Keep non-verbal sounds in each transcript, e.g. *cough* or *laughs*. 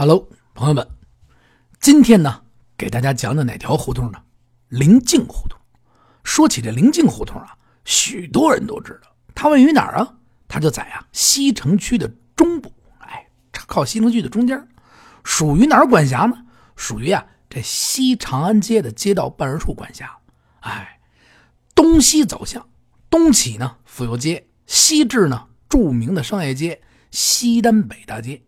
Hello，朋友们，今天呢，给大家讲讲哪条胡同呢？临近胡同。说起这临近胡同啊，许多人都知道，它位于哪儿啊？它就在啊西城区的中部，哎，靠西城区的中间，属于哪儿管辖呢？属于啊这西长安街的街道办事处管辖。哎，东西走向，东起呢府右街，西至呢著名的商业街西单北大街，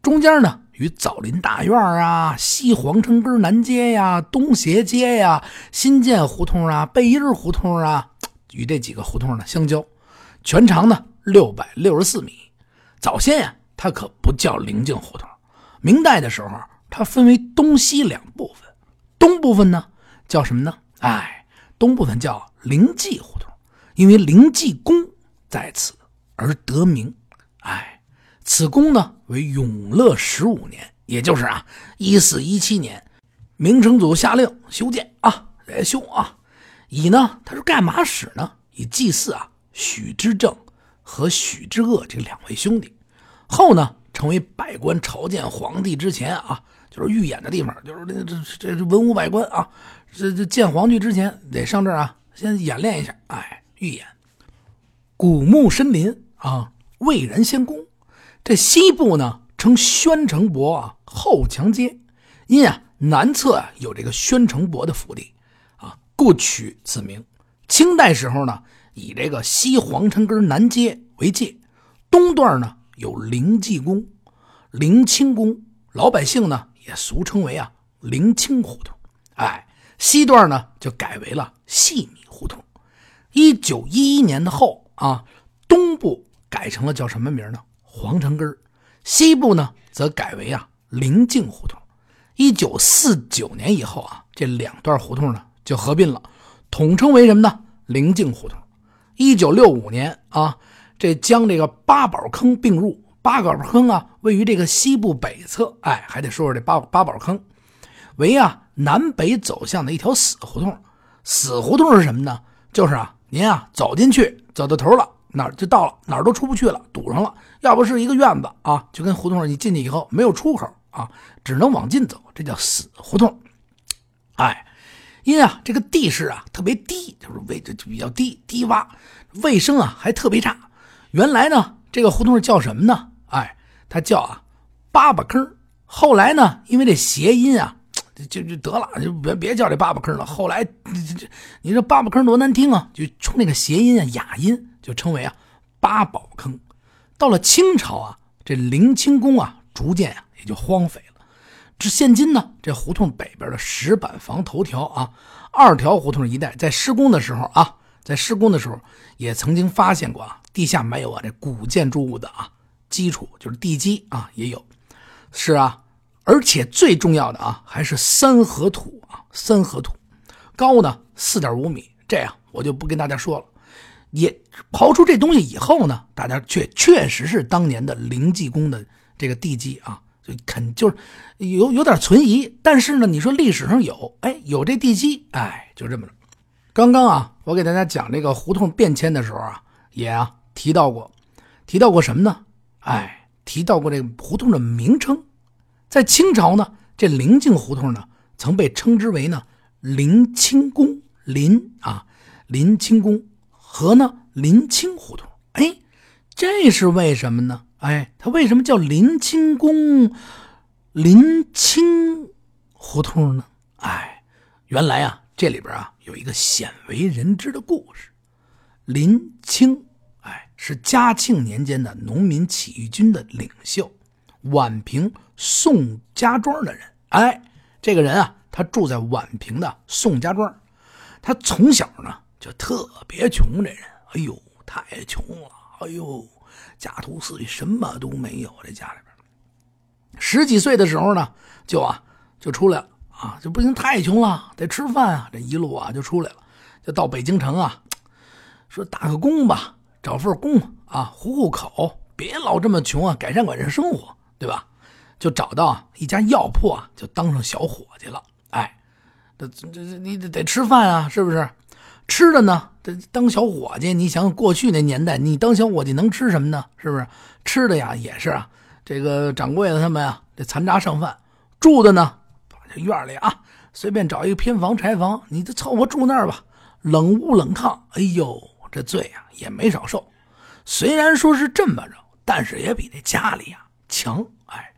中间呢。与枣林大院啊、西皇城根南街呀、东斜街呀、新建胡同啊、贝印胡同啊，与这几个胡同呢相交，全长呢六百六十四米。早先呀，它可不叫灵境胡同。明代的时候，它分为东西两部分，东部分呢叫什么呢？哎，东部分叫灵济胡同，因为灵济宫在此而得名。哎。此宫呢为永乐十五年，也就是啊一四一七年，明成祖下令修建啊，来修啊，以呢他是干嘛使呢？以祭祀啊许知正和许知恶这两位兄弟。后呢成为百官朝见皇帝之前啊，就是御演的地方，就是这这这文武百官啊，这这见皇帝之前得上这儿啊，先演练一下，哎，御演。古木深林啊，蔚然仙宫。这西部呢称宣城伯啊后墙街，因啊南侧啊有这个宣城伯的府邸啊，故取此名。清代时候呢，以这个西皇城根南街为界，东段呢有灵济宫、灵清宫，老百姓呢也俗称为啊灵清胡同。哎，西段呢就改为了细米胡同。一九一一年的后啊，东部改成了叫什么名呢？皇城根西部呢则改为啊临近胡同。一九四九年以后啊，这两段胡同呢就合并了，统称为什么呢？临近胡同。一九六五年啊，这将这个八宝坑并入。八宝坑啊，位于这个西部北侧。哎，还得说说这八八宝坑，为啊南北走向的一条死胡同。死胡同是什么呢？就是啊，您啊走进去，走到头了。哪儿就到了，哪儿都出不去了，堵上了。要不是一个院子啊，就跟胡同你进去以后没有出口啊，只能往进走，这叫死胡同。哎，因啊这个地势啊特别低，就是位置就比较低，低洼，卫生啊还特别差。原来呢这个胡同叫什么呢？哎，它叫啊八八坑。后来呢，因为这谐音啊，就就得了，就别别叫这八八坑了。后来这这你说八八坑多难听啊，就冲那个谐音啊雅音。就称为啊八宝坑。到了清朝啊，这灵清宫啊，逐渐啊也就荒废了。至现今呢，这胡同北边的石板房头条啊，二条胡同一带，在施工的时候啊，在施工的时候也曾经发现过啊，地下埋有啊这古建筑物的啊基础，就是地基啊也有。是啊，而且最重要的啊，还是三合土啊，三合土，高呢四点五米。这样我就不跟大家说了。也刨出这东西以后呢，大家确确实是当年的灵济宫的这个地基啊，就肯就是有有点存疑。但是呢，你说历史上有，哎，有这地基，哎，就这么着。刚刚啊，我给大家讲这个胡同变迁的时候啊，也啊提到过，提到过什么呢？哎，提到过这个胡同的名称。在清朝呢，这灵境胡同呢，曾被称之为呢灵清宫，灵啊灵清宫。和呢，林清胡同，哎，这是为什么呢？哎，它为什么叫林清宫、林清胡同呢？哎，原来啊，这里边啊有一个鲜为人知的故事。林清，哎，是嘉庆年间的农民起义军的领袖，宛平宋家庄的人。哎，这个人啊，他住在宛平的宋家庄，他从小呢。就特别穷，这人，哎呦，太穷了，哎呦，家徒四壁，什么都没有。这家里边，十几岁的时候呢，就啊，就出来了啊，就不行，太穷了，得吃饭啊。这一路啊，就出来了，就到北京城啊，说打个工吧，找份工啊，糊糊口，别老这么穷啊，改善改善生活，对吧？就找到一家药铺啊，就当上小伙计了。哎，这这这，你得得吃饭啊，是不是？吃的呢？这当小伙计，你想过去那年代，你当小伙计能吃什么呢？是不是？吃的呀，也是啊。这个掌柜的他们呀，这残渣剩饭，住的呢，这院里啊，随便找一个偏房柴房，你就凑合住那儿吧。冷屋冷炕，哎呦，这罪啊也没少受。虽然说是这么着，但是也比那家里呀强。哎，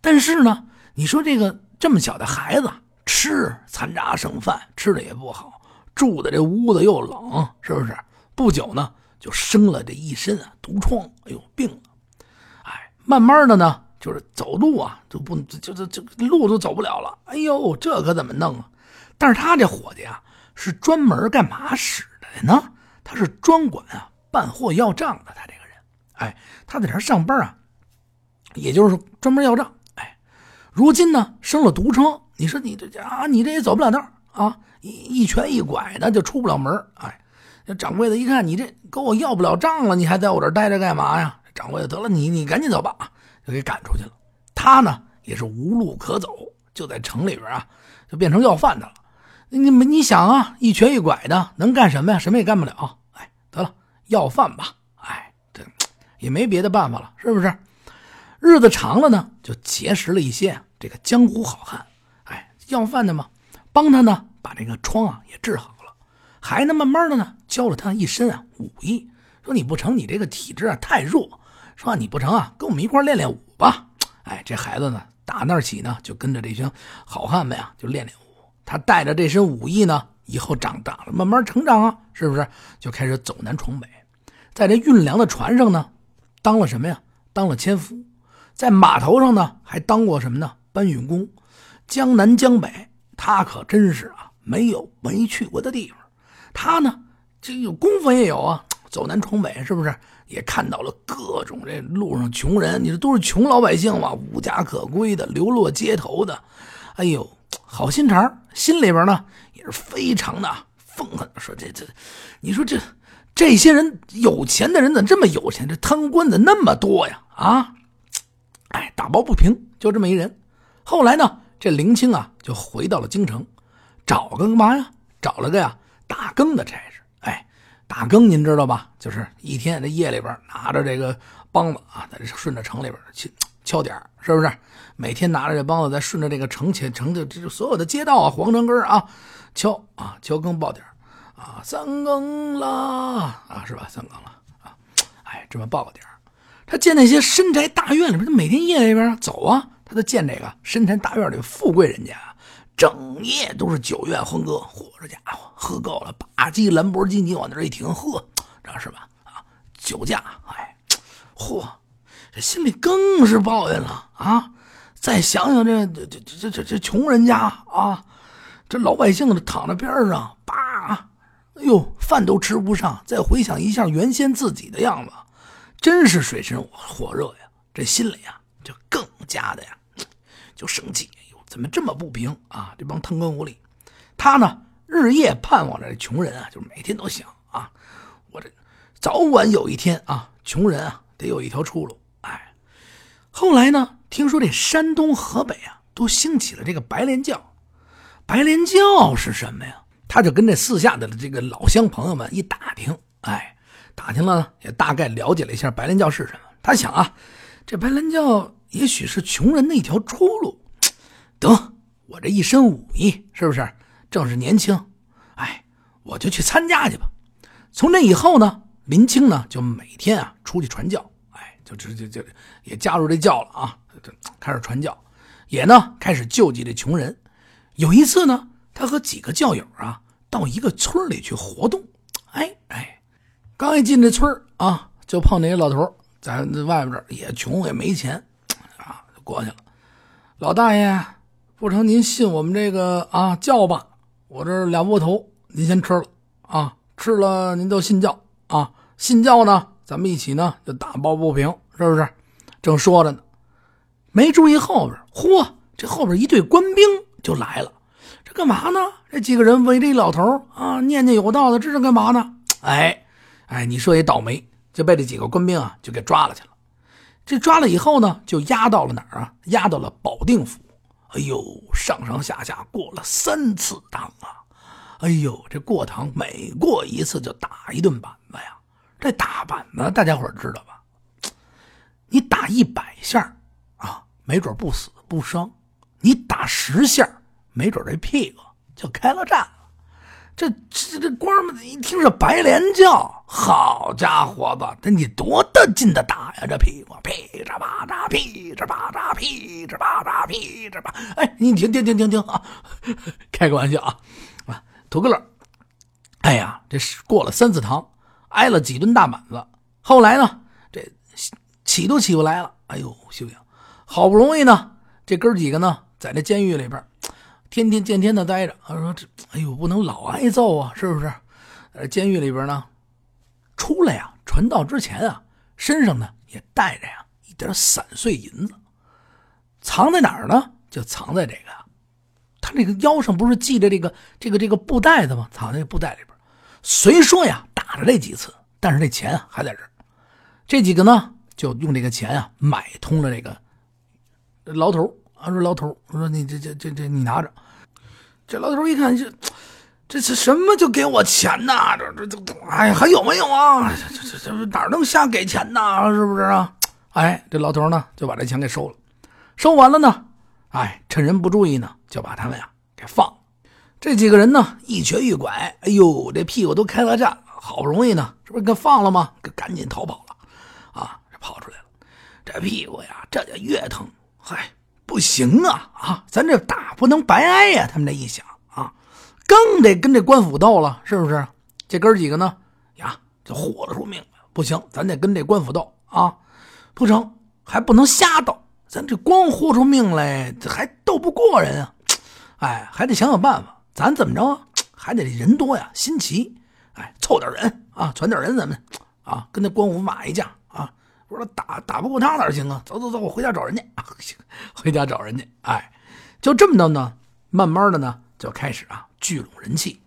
但是呢，你说这个这么小的孩子吃残渣剩饭，吃的也不好，住的这屋子又冷，是不是？不久呢，就生了这一身啊毒疮，哎呦，病了。哎，慢慢的呢。就是走路啊，就不就就就路都走不了了。哎呦，这可怎么弄啊？但是他这伙计啊，是专门干嘛使的呢？他是专管啊办货要账的。他这个人，哎，他在这上班啊，也就是专门要账。哎，如今呢生了毒疮，你说你这啊，你这也走不了道啊，一一瘸一拐的就出不了门。哎，这掌柜的一看你这跟我要不了账了，你还在我这待着干嘛呀？掌柜的得了，你你赶紧走吧。就给赶出去了。他呢也是无路可走，就在城里边啊，就变成要饭的了。你们你想啊，一瘸一拐的能干什么呀？什么也干不了。哎，得了，要饭吧。哎，这也没别的办法了，是不是？日子长了呢，就结识了一些这个江湖好汉。哎，要饭的嘛，帮他呢把这个疮啊也治好了，还能慢慢的呢教了他一身啊武艺。说你不成，你这个体质啊太弱。说你不成啊，跟我们一块练练武吧。哎，这孩子呢，打那儿起呢，就跟着这群好汉们呀，就练练武。他带着这身武艺呢，以后长大了，慢慢成长啊，是不是？就开始走南闯北，在这运粮的船上呢，当了什么呀？当了纤夫。在码头上呢，还当过什么呢？搬运工。江南江北，他可真是啊，没有没去过的地方。他呢，这有功夫也有啊，走南闯北，是不是？也看到了各种这路上穷人，你说都是穷老百姓嘛，无家可归的，流落街头的，哎呦，好心肠，心里边呢也是非常的愤恨，说这这，你说这这些人有钱的人怎么这么有钱？这贪官的那么多呀？啊，哎，打抱不平，就这么一人。后来呢，这林清啊就回到了京城，找个干嘛呀？找了个呀打更的差事。哎打更您知道吧？就是一天这夜里边拿着这个梆子啊，在这顺着城里边去敲点是不是？每天拿着这梆子在顺着这个城前城的这所有的街道啊、皇城根啊敲啊敲更报点啊，三更了啊，是吧？三更了啊，哎，这么报个点他见那些深宅大院里边，他每天夜里边走啊，他都见这个深宅大院里富贵人家。整夜都是酒院欢歌，嚯，这家伙喝够了，把机兰博基尼往那一停，呵，知道是吧？啊，酒驾，哎，嚯，这心里更是抱怨了啊！再想想这这这这这穷人家啊，这老百姓躺在边上，叭，哎呦，饭都吃不上。再回想一下原先自己的样子，真是水深火热呀！这心里呀，就更加的呀，就生气。怎么这么不平啊？这帮贪官污吏，他呢日夜盼望着这穷人啊，就是每天都想啊，我这早晚有一天啊，穷人啊得有一条出路。哎，后来呢，听说这山东、河北啊都兴起了这个白莲教。白莲教是什么呀？他就跟这四下的这个老乡朋友们一打听，哎，打听了也大概了解了一下白莲教是什么。他想啊，这白莲教也许是穷人的一条出路。得，我这一身武艺是不是正是年轻？哎，我就去参加去吧。从那以后呢，林清呢就每天啊出去传教，哎，就直接就也加入这教了啊，开始传教，也呢开始救济这穷人。有一次呢，他和几个教友啊到一个村里去活动，哎哎，刚一进这村啊，就碰那些老头在外边也穷也没钱啊，就过去了。老大爷。不成，您信我们这个啊教吧？我这俩窝头，您先吃了啊，吃了您就信教啊。信教呢，咱们一起呢就打抱不平，是不是？正说着呢，没注意后边，嚯，这后边一队官兵就来了。这干嘛呢？这几个人围着一老头啊，念念有道的，这是干嘛呢？哎，哎，你说也倒霉，就被这几个官兵啊就给抓了去了。这抓了以后呢，就押到了哪儿啊？押到了保定府。哎呦，上上下下过了三次堂啊！哎呦，这过堂每过一次就打一顿板子呀！这打板子大家伙知道吧？你打一百下啊，没准不死不伤；你打十下，没准这屁股就开了战。这这这官们一听是白莲教，好家伙吧，这你多大劲的打呀？这屁股噼嚓啪嚓，噼嚓啪嚓，噼嚓啪嚓，噼嚓啪。哎，你停停停停停啊！开个玩笑啊啊，图个乐。哎呀，这是过了三次堂，挨了几顿大板子。后来呢，这起都起不来了。哎呦，修养，好不容易呢，这哥几个呢，在这监狱里边。天天见天的待着，他说：“这哎呦，不能老挨揍啊，是不是？”呃，监狱里边呢，出来呀，传道之前啊，身上呢也带着呀一点散碎银子，藏在哪儿呢？就藏在这个他这个腰上不是系着这个这个这个布袋子吗？藏在布袋里边。虽说呀打了这几次，但是这钱还在这儿。这几个呢，就用这个钱啊买通了这个牢头。他说：“牢头，我说你这这这这你拿着。”这老头一看，这这是什么？就给我钱呐？这这这，哎，还有没有啊？这这这这哪能瞎给钱呐？是不是啊？哎，这老头呢就把这钱给收了，收完了呢，哎，趁人不注意呢，就把他们呀给放。这几个人呢一瘸一拐，哎呦，这屁股都开了战，好不容易呢，这不是给放了吗？赶紧逃跑了，啊，跑出来了。这屁股呀，这就越疼，嗨。不行啊啊！咱这打不能白挨呀！他们这一想啊，更得跟这官府斗了，是不是？这哥几个呢呀，就豁得出命来。不行，咱得跟这官府斗啊！不成，还不能瞎斗。咱这光豁出命来，还斗不过人啊！哎，还得想想办法。咱怎么着啊？还得人多呀，新奇。哎，凑点人啊，攒点人，咱们啊，跟那官府打一架。我说打打不过他哪行啊？走走走，我回家找人家。*laughs* 回家找人家。哎，就这么的呢，慢慢的呢，就开始啊聚拢人气，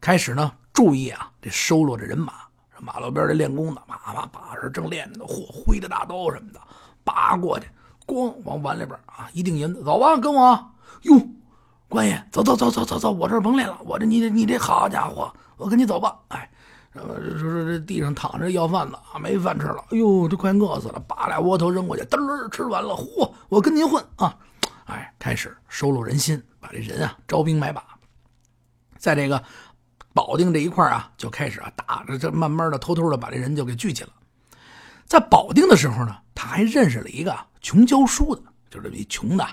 开始呢注意啊这收罗这人马。马路边的练功的，叭叭把着正练着呢，嚯，挥着大刀什么的，拔过去，咣往碗里边啊一锭银子，走吧，跟我。哟，官爷，走走走走走走，我这甭练了，我这你你这好家伙，我跟你走吧。哎。说说这地上躺着要饭的啊，没饭吃了，哎呦，这快饿死了，把俩窝头扔过去，嘚儿吃完了，嚯，我跟您混啊！哎，开始收拢人心，把这人啊招兵买马，在这个保定这一块啊，就开始啊打着，这慢慢的偷偷的把这人就给聚起了。在保定的时候呢，他还认识了一个穷教书的，就是比穷的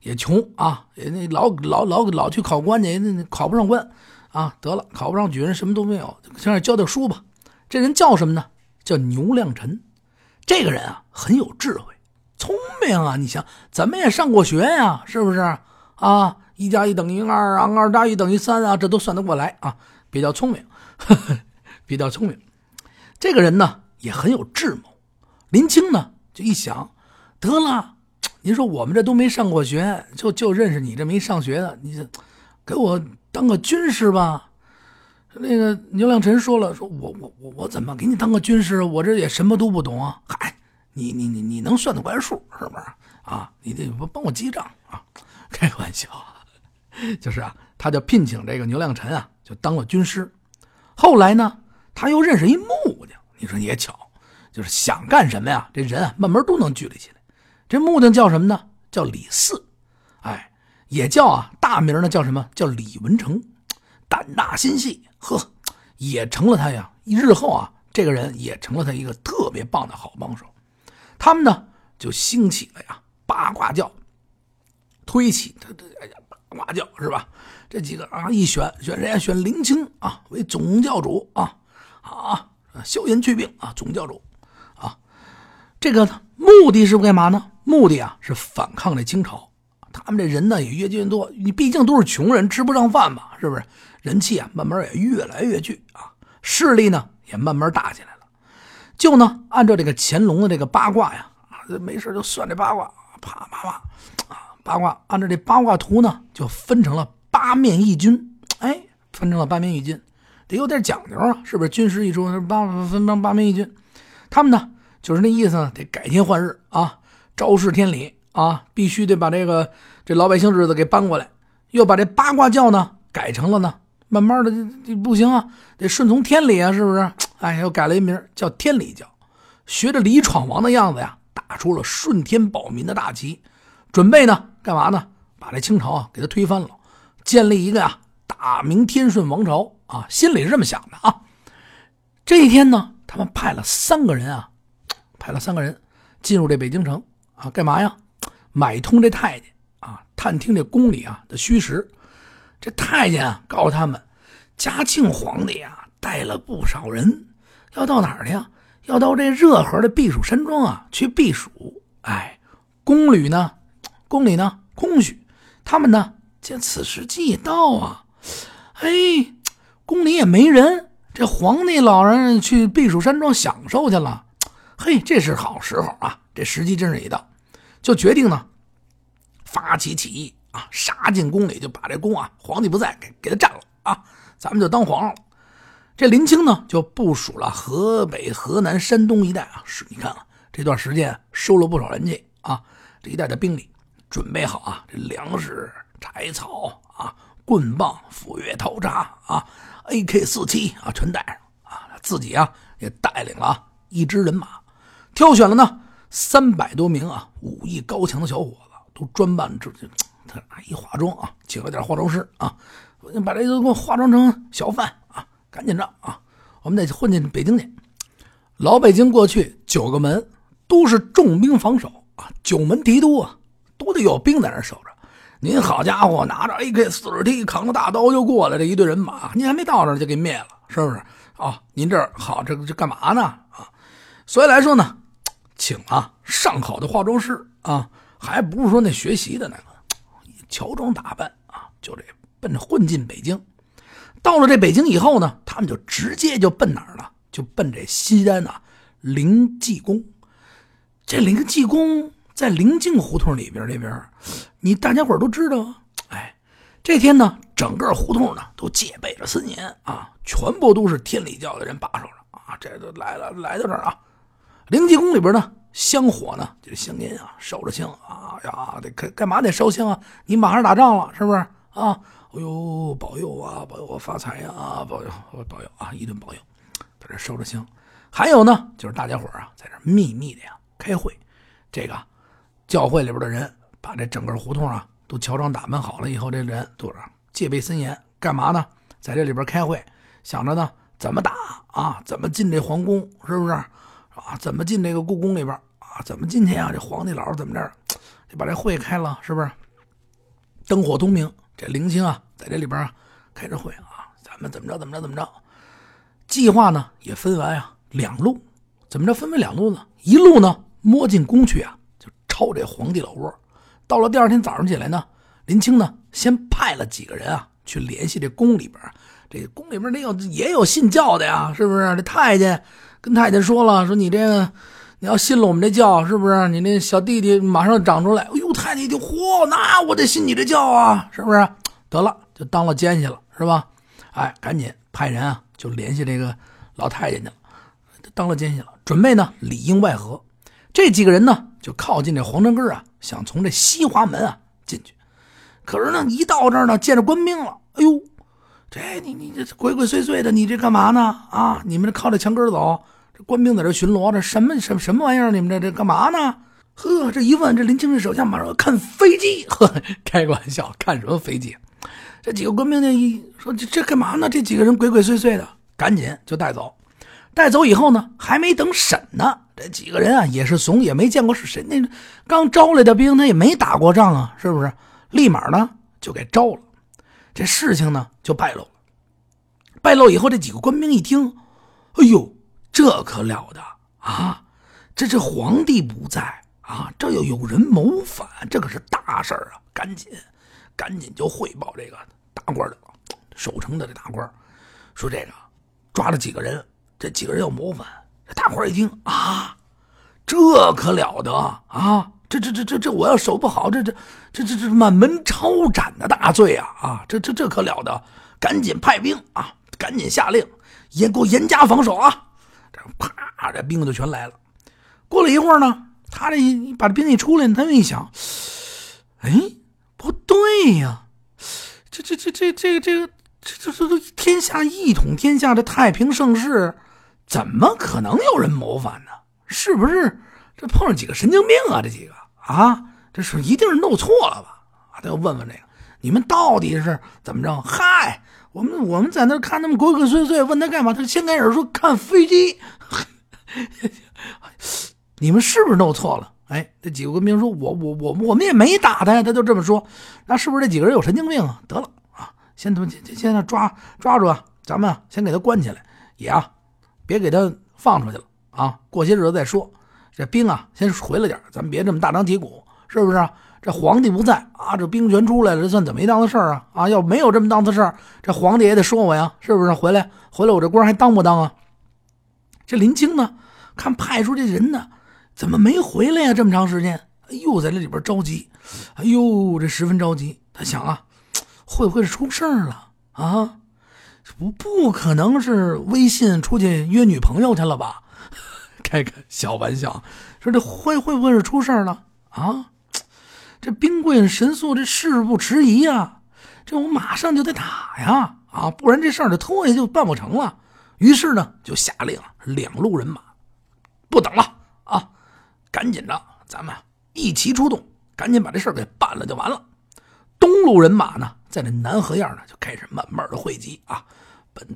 也穷啊，那老老老老去考官去，那考不上官。啊，得了，考不上举人，什么都没有，先让教点书吧。这人叫什么呢？叫牛亮臣。这个人啊，很有智慧，聪明啊。你想，咱们也上过学呀，是不是？啊，一加一等于二啊，二加一等于三啊，这都算得过来啊，比较聪明，呵 *laughs* 呵比较聪明。这个人呢，也很有智谋。林清呢，就一想，得了，您说我们这都没上过学，就就认识你这没上学的，你给我。当个军师吧，那个牛亮臣说了，说我我我我怎么给你当个军师？我这也什么都不懂啊！嗨，你你你你能算得过来数是不是啊？你得帮我记账啊！*laughs* 开个玩笑，*laughs* 就是啊，他就聘请这个牛亮臣啊，就当了军师。后来呢，他又认识一木匠，你说也巧，就是想干什么呀，这人啊慢慢都能聚了起来。这木匠叫什么呢？叫李四，也叫啊，大名呢叫什么？叫李文成，胆大心细，呵，也成了他呀。日后啊，这个人也成了他一个特别棒的好帮手。他们呢就兴起了呀八卦教，推起他这哎呀八卦教是吧？这几个啊一选选谁呀？选林清啊为总教主啊啊，消炎去病啊总教主啊。这个目的是干嘛呢？目的啊是反抗这清朝。他们这人呢也越积越多，你毕竟都是穷人，吃不上饭嘛，是不是？人气啊，慢慢也越来越聚啊，势力呢也慢慢大起来了。就呢，按照这个乾隆的这个八卦呀，啊，没事就算这八卦，啪啪啪，啊，八卦按照这八卦图呢，就分成了八面义军，哎，分成了八面义军，得有点讲究啊，是不是？军师一说，八分成八面义军，他们呢就是那意思呢，得改天换日啊，昭示天理。啊，必须得把这个这老百姓日子给搬过来，又把这八卦教呢改成了呢，慢慢的这不行啊，得顺从天理啊，是不是？哎，又改了一名叫天理教，学着李闯王的样子呀，打出了顺天保民的大旗，准备呢干嘛呢？把这清朝啊给他推翻了，建立一个啊大明天顺王朝啊，心里是这么想的啊。这一天呢，他们派了三个人啊，派了三个人进入这北京城啊，干嘛呀？买通这太监啊，探听这宫里啊的虚实。这太监啊告诉他们，嘉庆皇帝啊带了不少人，要到哪儿去呀？要到这热河的避暑山庄啊去避暑。哎，宫里呢，宫里呢空虚，他们呢见此时机已到啊，哎，宫里也没人。这皇帝老人去避暑山庄享受去了，嘿，这是好时候啊！这时机真是一到，就决定呢发起起义啊，杀进宫里，就把这宫啊，皇帝不在，给给他占了啊，咱们就当皇上了。这林清呢，就部署了河北、河南、山东一带啊，是你看啊，这段时间收了不少人去啊，这一带的兵力准备好啊，这粮食、柴草啊、棍棒、斧钺、刀叉啊。A.K. 四七啊，全带上啊！自己啊也带领了一支人马，挑选了呢三百多名啊武艺高强的小伙子，都专办这这 *tsk* 他一化妆啊，请了点化妆师啊，把这都给我化妆成小贩啊，赶紧着啊！我们得混进北京去。老北京过去九个门都是重兵防守啊，九门提督啊都得有兵在那守着。您好家伙，拿着 AK 四十 T，扛着大刀就过来，这一队人马，您还没到那就给灭了，是不是？啊，您这好，这这干嘛呢？啊，所以来说呢，请啊上好的化妆师啊，还不是说那学习的那个，乔装打扮啊，就这奔着混进北京。到了这北京以后呢，他们就直接就奔哪儿了？就奔这西安呐灵济宫。这灵济宫。在灵境胡同里边，这边你大家伙都知道啊。哎，这天呢，整个胡同呢都戒备着森严啊，全部都是天理教的人把守着啊。这都来了，来到这儿啊，灵济宫里边呢，香火呢，这香烟啊，烧着香啊呀，得干干嘛得烧香啊？你马上打仗了，是不是啊？哎呦，保佑啊，保佑我发财呀，保佑保佑啊，一顿保佑，在这烧着香。还有呢，就是大家伙啊，在这秘密的呀开会，这个。教会里边的人把这整个胡同啊都乔装打扮好了以后，这人都是戒备森严，干嘛呢？在这里边开会，想着呢怎么打啊，怎么进这皇宫，是不是啊？怎么进这个故宫里边啊？怎么进去啊？这皇帝老怎么着？就把这会开了，是不是？灯火通明，这林清啊在这里边啊开着会啊，咱们怎么着怎么着怎么着？计划呢也分完啊两路，怎么着分为两路呢？一路呢摸进宫去啊。就抄这皇帝老窝，到了第二天早上起来呢，林清呢先派了几个人啊去联系这宫里边，这宫里边得有也有信教的呀，是不是？这太监跟太监说了，说你这个你要信了我们这教，是不是？你那小弟弟马上长出来，哎呦，太监就，嚯，那我得信你这教啊，是不是？得了，就当了奸细了，是吧？哎，赶紧派人啊，就联系这个老太监去了，当了奸细了，准备呢里应外合。这几个人呢，就靠近这皇城根啊，想从这西华门啊进去。可是呢，一到这儿呢，见着官兵了。哎呦，这你你这鬼鬼祟祟的，你这干嘛呢？啊，你们这靠着墙根走，官兵在这巡逻，这什么什么什么玩意儿？你们这这干嘛呢？呵，这一问，这林清这手下马上看飞机。*laughs* 呵，开个玩笑，看什么飞机？这几个官兵呢，一说这这干嘛呢？这几个人鬼鬼祟祟的，赶紧就带走。带走以后呢，还没等审呢，这几个人啊也是怂，也没见过是谁，那刚招来的兵，他也没打过仗啊，是不是？立马呢就给招了，这事情呢就败露了。败露以后，这几个官兵一听，哎呦，这可了得啊！这这皇帝不在啊，这又有人谋反，这可是大事啊！赶紧，赶紧就汇报这个大官的守城的这大官，说这个抓了几个人。这几个人要谋反，大伙一听啊，这可了得啊！这这这这这，我要守不好，这这这这这满门抄斩的大罪啊！啊，这这这可了得！赶紧派兵啊，赶紧下令，严给我严加防守啊！这啪，这兵就全来了。过了一会儿呢，他这一把这兵一出来，他又一想，哎，不对呀，这这这这这个这个这这这天下一统天下的太平盛世。怎么可能有人谋反呢？是不是这碰上几个神经病啊？这几个啊，这是一定是弄错了吧？啊，他要问问这个，你们到底是怎么着？嗨，我们我们在那看他们鬼鬼祟祟，问他干嘛？他先开始说看飞机。*laughs* 你们是不是弄错了？哎，这几个官兵说：“我我我我们也没打他呀。”他就这么说，那是不是这几个人有神经病啊？得了啊，先先现在抓抓住啊，咱们先给他关起来，也啊，别给他放出去了啊。过些日子再说。这兵啊，先回来点咱们别这么大张旗鼓，是不是？这皇帝不在啊，这兵权出来了，这算怎么一档子事儿啊？啊，要没有这么档子事儿，这皇帝也得说我呀，是不是？回来回来，我这官还当不当啊？这林清呢，看派出这人呢，怎么没回来呀？这么长时间，又在这里边着急，哎呦，这十分着急。他想啊，会不会是出事儿了啊？不，不可能是微信出去约女朋友去了吧？*laughs* 开个小玩笑，说这会会不会是出事儿了啊？这兵贵神速，这事不迟疑啊！这我马上就得打呀！啊，不然这事儿就拖下就办不成了。于是呢，就下令两路人马不等了啊，赶紧的，咱们一齐出动，赶紧把这事儿给办了就完了。东路人马呢，在这南河沿呢，就开始慢慢的汇集啊，奔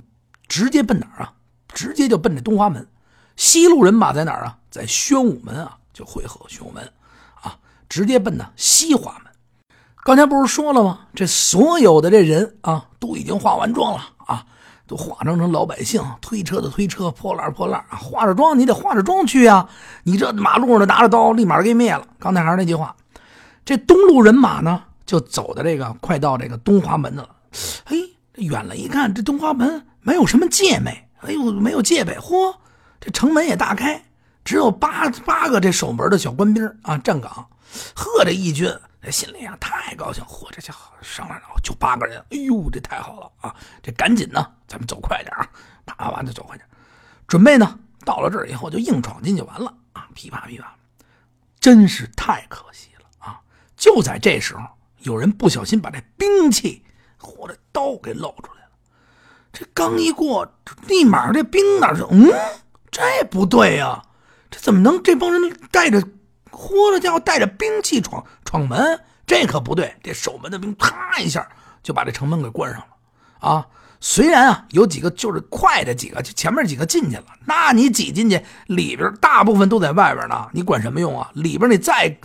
直接奔哪儿啊？直接就奔这东华门。西路人马在哪儿啊？在宣武门啊，就汇合宣武门。直接奔呢西华门，刚才不是说了吗？这所有的这人啊，都已经化完妆了啊，都化妆成老百姓，推车的推车，破烂破烂啊，化着妆你得化着妆去啊！你这马路上的拿着刀，立马给灭了。刚才还是那句话，这东路人马呢，就走的这个快到这个东华门的了。哎，远了一看，这东华门没有什么戒备，哎呦，没有戒备，嚯，这城门也大开，只有八八个这守门的小官兵啊站岗。呵，这义军这心里啊太高兴，嚯，这家伙上来了，就八个人，哎呦，这太好了啊！这赶紧呢，咱们走快点啊，打完就走快点，准备呢，到了这儿以后就硬闯进就完了啊！噼啪噼啪，真是太可惜了啊！就在这时候，有人不小心把这兵器或者刀给露出来了。这刚一过，立马这兵哪就嗯，这不对呀，这怎么能这帮人带着？嚯，这家伙带着兵器闯闯门，这可不对！这守门的兵啪一下就把这城门给关上了。啊，虽然啊有几个就是快的几个，就前面几个进去了，那你挤进去，里边大部分都在外边呢，你管什么用啊？里边你再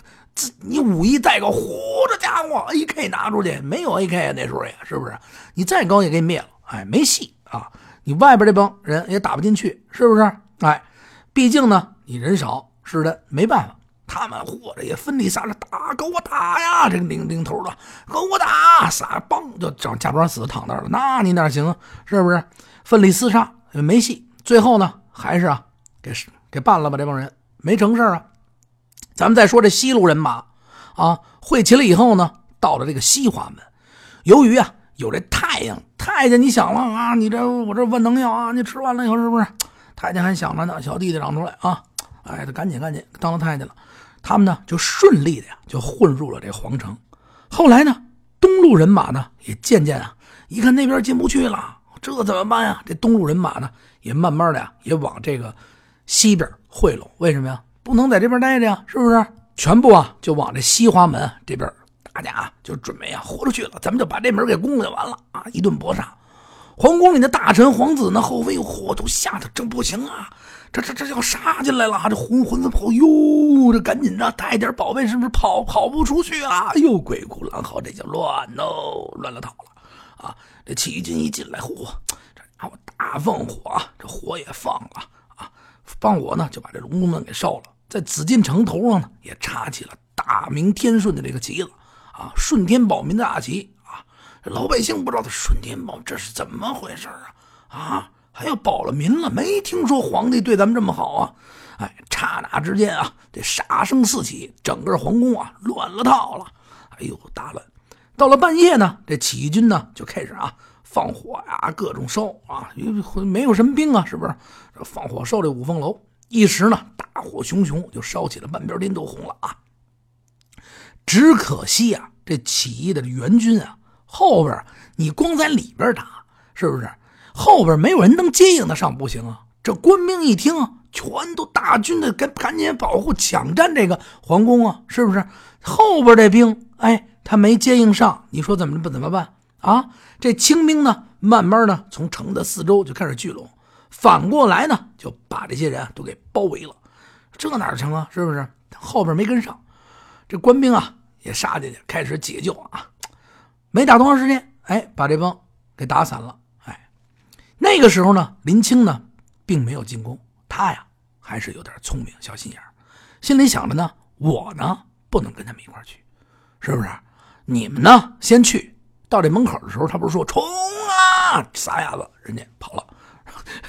你武艺再高，嚯，这家伙 A K 拿出去没有 A K 啊？那时候也是不是？你再高也给你灭了，哎，没戏啊！你外边这帮人也打不进去，是不是？哎，毕竟呢你人少，是的，没办法。他们或者也分离撒着打，给我打呀！这个领领头的，给我打！撒嘣就假假装死躺那儿了。那你哪行啊？是不是？奋力厮杀没戏。最后呢，还是啊，给给办了吧。这帮人没成事啊。咱们再说这西路人马啊，汇齐了以后呢，到了这个西华门。由于啊有这太阳太监，你想了啊，你这我这万能药啊，你吃完了以后是不是？太监还想着呢，小弟弟长出来啊，哎，他赶紧赶紧当了太监了。他们呢就顺利的呀就混入了这皇城，后来呢东路人马呢也渐渐啊一看那边进不去了，这怎么办呀？这东路人马呢也慢慢的呀也往这个西边汇拢，为什么呀？不能在这边待着呀，是不是？全部啊就往这西华门这边，大家啊就准备啊豁出去了，咱们就把这门给攻了就完了啊！一顿搏杀，皇宫里的大臣皇子呢后妃嚯都吓得真不行啊！这这这要杀进来了！这浑浑子跑哟，这赶紧的带点宝贝，是不是跑跑不出去啊？哎呦，鬼哭狼嚎，这叫乱喽，乱了套了啊！这起军一进来，嚯，这家伙大放火，这火也放了啊！放火呢，就把这龙宫门给烧了，在紫禁城头上呢，也插起了大明天顺的这个旗子啊，顺天保民的大旗啊！这老百姓不知道他顺天保这是怎么回事啊？啊！还要保了民了？没听说皇帝对咱们这么好啊！哎，刹那之间啊，这杀声四起，整个皇宫啊乱了套了。哎呦，大乱！到了半夜呢，这起义军呢就开始啊放火呀，各种烧啊，没有什么兵啊，是不是？放火烧这五凤楼，一时呢大火熊熊，就烧起了半边天都红了啊！只可惜啊，这起义的援军啊，后边你光在里边打，是不是？后边没有人能接应得上，不行啊！这官兵一听，全都大军的赶赶紧保护、抢占这个皇宫啊！是不是？后边这兵，哎，他没接应上，你说怎么不怎么办啊？这清兵呢，慢慢的从城的四周就开始聚拢，反过来呢，就把这些人都给包围了。这哪成啊？是不是？后边没跟上，这官兵啊也杀进去，开始解救啊。没打多长时间，哎，把这帮给打散了。那个时候呢，林清呢并没有进攻，他呀还是有点聪明，小心眼心里想着呢，我呢不能跟他们一块去，是不是？你们呢先去，到这门口的时候，他不是说冲啊，撒丫子，人家跑了，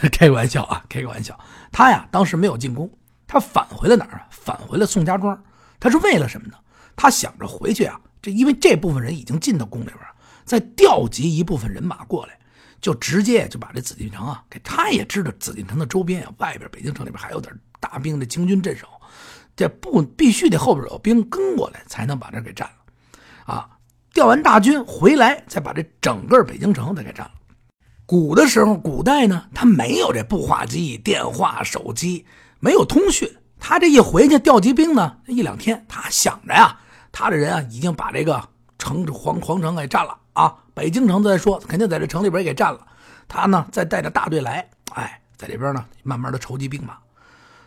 开个玩笑啊，开个玩笑。他呀当时没有进攻。他返回了哪儿啊？返回了宋家庄。他是为了什么呢？他想着回去啊，这因为这部分人已经进到宫里边再调集一部分人马过来，就直接就把这紫禁城啊给。他也知道紫禁城的周边啊，外边北京城里边还有点大兵的清军镇守，这不必须得后边有兵跟过来才能把这给占了啊。调完大军回来，再把这整个北京城再给占了。古的时候，古代呢，他没有这步话机、电话、手机。没有通讯，他这一回去调集兵呢，一两天，他想着呀，他这人啊已经把这个城皇皇城给占了啊，北京城再说，肯定在这城里边也给占了。他呢再带着大队来，哎，在这边呢慢慢的筹集兵马。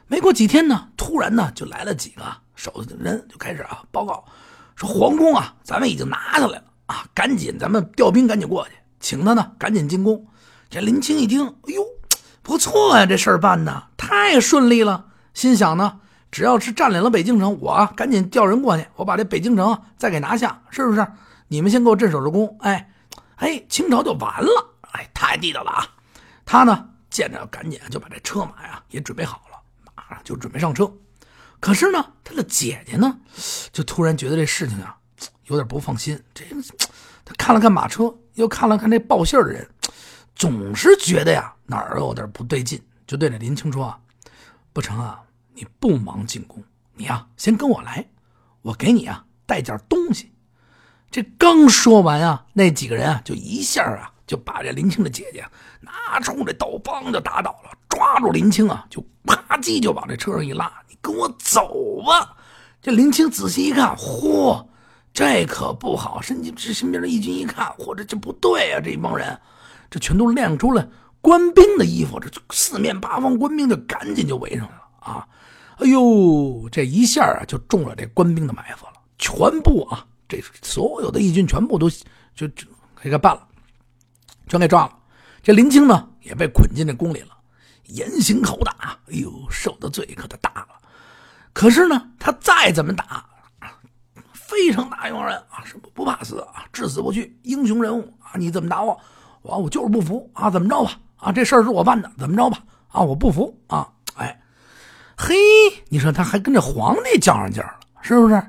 没过几天呢，突然呢就来了几个守的人，就开始啊报告说皇宫啊，咱们已经拿下来了啊，赶紧咱们调兵赶紧过去，请他呢赶紧进攻。这林清一听，哎呦。不错呀，这事儿办的太顺利了。心想呢，只要是占领了北京城，我赶紧调人过去，我把这北京城再给拿下，是不是？你们先给我镇守着宫，哎，哎，清朝就完了，哎，太地道了啊！他呢，见着赶紧就把这车马呀也准备好了，马上就准备上车。可是呢，他的姐姐呢，就突然觉得这事情啊有点不放心。这他看了看马车，又看了看这报信的人。总是觉得呀哪儿有点不对劲，就对着林青说：“啊，不成啊，你不忙进宫，你呀先跟我来，我给你啊带件东西。”这刚说完啊，那几个人啊就一下啊就把这林青的姐姐拿出这刀帮就打倒了，抓住林青啊就啪叽就往这车上一拉：“你跟我走吧！”这林青仔细一看，嚯，这可不好！身这身边的义军一看，嚯，这这不对啊！这一帮人。这全都亮出了官兵的衣服，这四面八方官兵就赶紧就围上来了啊！哎呦，这一下啊就中了这官兵的埋伏了，全部啊，这所有的义军全部都就就给办了，全给抓了。这林清呢也被捆进这宫里了，严刑拷打，哎呦，受的罪可就大了。可是呢，他再怎么打，非常大一帮人啊，是不不怕死啊，至死不屈，英雄人物啊，你怎么打我？我我就是不服啊！怎么着吧？啊，这事儿是我办的，怎么着吧？啊，我不服啊！哎，嘿，你说他还跟这皇帝较上劲了，是不是？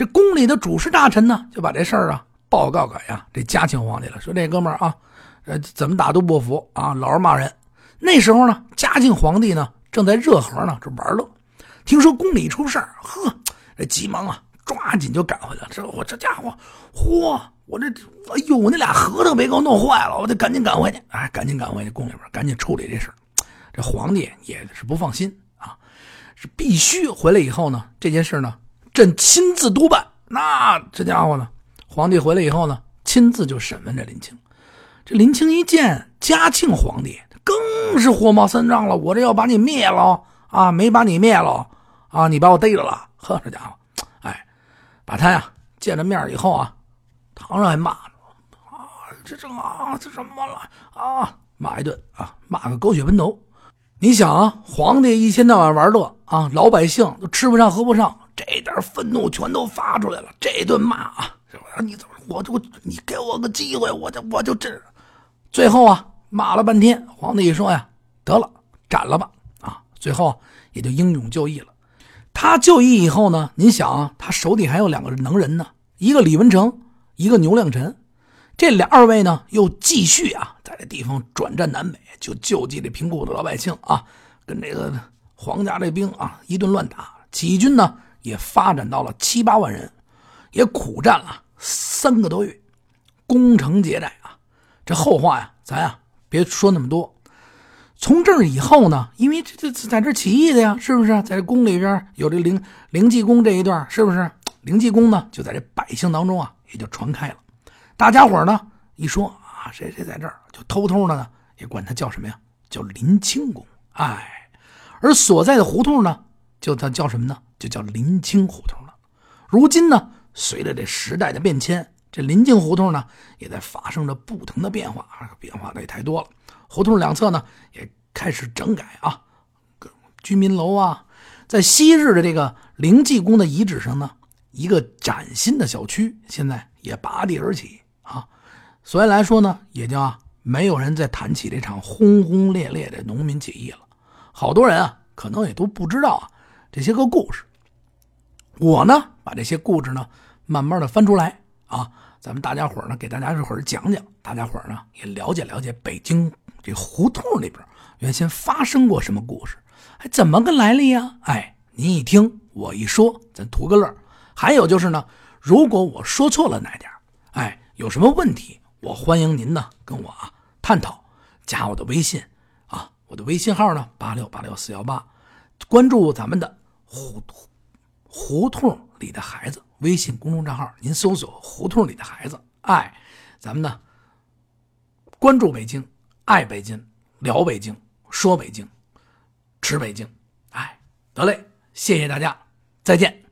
这宫里的主事大臣呢，就把这事儿啊报告给呀这嘉庆皇帝了，说这哥们儿啊，呃，怎么打都不服啊，老是骂人。那时候呢，嘉庆皇帝呢正在热河呢这玩乐，听说宫里出事儿，呵，这急忙啊抓紧就赶回来了。这我这家伙，嚯！我这，哎呦，我那俩核桃别给我弄坏了，我得赶紧赶回去。哎，赶紧赶回去宫里边，赶紧处理这事这皇帝也是不放心啊，是必须回来以后呢，这件事呢，朕亲自督办。那这家伙呢，皇帝回来以后呢，亲自就审问这林清。这林清一见嘉庆皇帝，更是火冒三丈了。我这要把你灭了啊，没把你灭了啊，你把我逮着了。呵，这家伙，哎，把他呀见了面以后啊。堂上还骂呢，啊，这这啊，这什么了啊？骂一顿啊，骂个狗血喷头。你想啊，皇帝一天到晚玩乐啊，老百姓都吃不上喝不上，这点愤怒全都发出来了。这顿骂啊，你怎么我就你给我个机会，我就我就这。最后啊，骂了半天，皇帝一说呀，得了，斩了吧啊！最后也就英勇就义了。他就义以后呢，您想啊，他手底还有两个能人呢，一个李文成。一个牛亮臣，这两二位呢，又继续啊，在这地方转战南北，就救济这平谷的老百姓啊，跟这个皇家这兵啊一顿乱打。起义军呢，也发展到了七八万人，也苦战了三个多月，攻城劫寨啊。这后话呀，咱呀别说那么多。从这儿以后呢，因为这这在这起义的呀，是不是？在这宫里边有这灵灵济宫这一段，是不是？灵济宫呢就在这百姓当中啊也就传开了。大家伙呢一说啊谁谁在这儿，就偷偷的呢也管他叫什么呀？叫林清公。哎，而所在的胡同呢，就他叫什么呢？就叫临清胡同了。如今呢，随着这时代的变迁，这临清胡同呢也在发生着不同的变化，变化的也太多了。胡同两侧呢也开始整改啊，居民楼啊，在昔日的这个灵济宫的遗址上呢，一个崭新的小区现在也拔地而起啊。所以来说呢，也就啊。没有人再谈起这场轰轰烈烈的农民起义了，好多人啊，可能也都不知道啊这些个故事。我呢，把这些故事呢，慢慢的翻出来啊，咱们大家伙呢，给大家这会儿讲讲，大家伙呢也了解了解北京这胡同里边原先发生过什么故事，还怎么个来历呀？哎，您一听我一说，咱图个乐。还有就是呢，如果我说错了哪点，哎，有什么问题？我欢迎您呢，跟我啊探讨，加我的微信啊，我的微信号呢八六八六四幺八，关注咱们的胡胡同里的孩子微信公众账号，您搜索胡同里的孩子，哎，咱们呢关注北京，爱北京，聊北京，说北京，吃北京，哎，得嘞，谢谢大家，再见。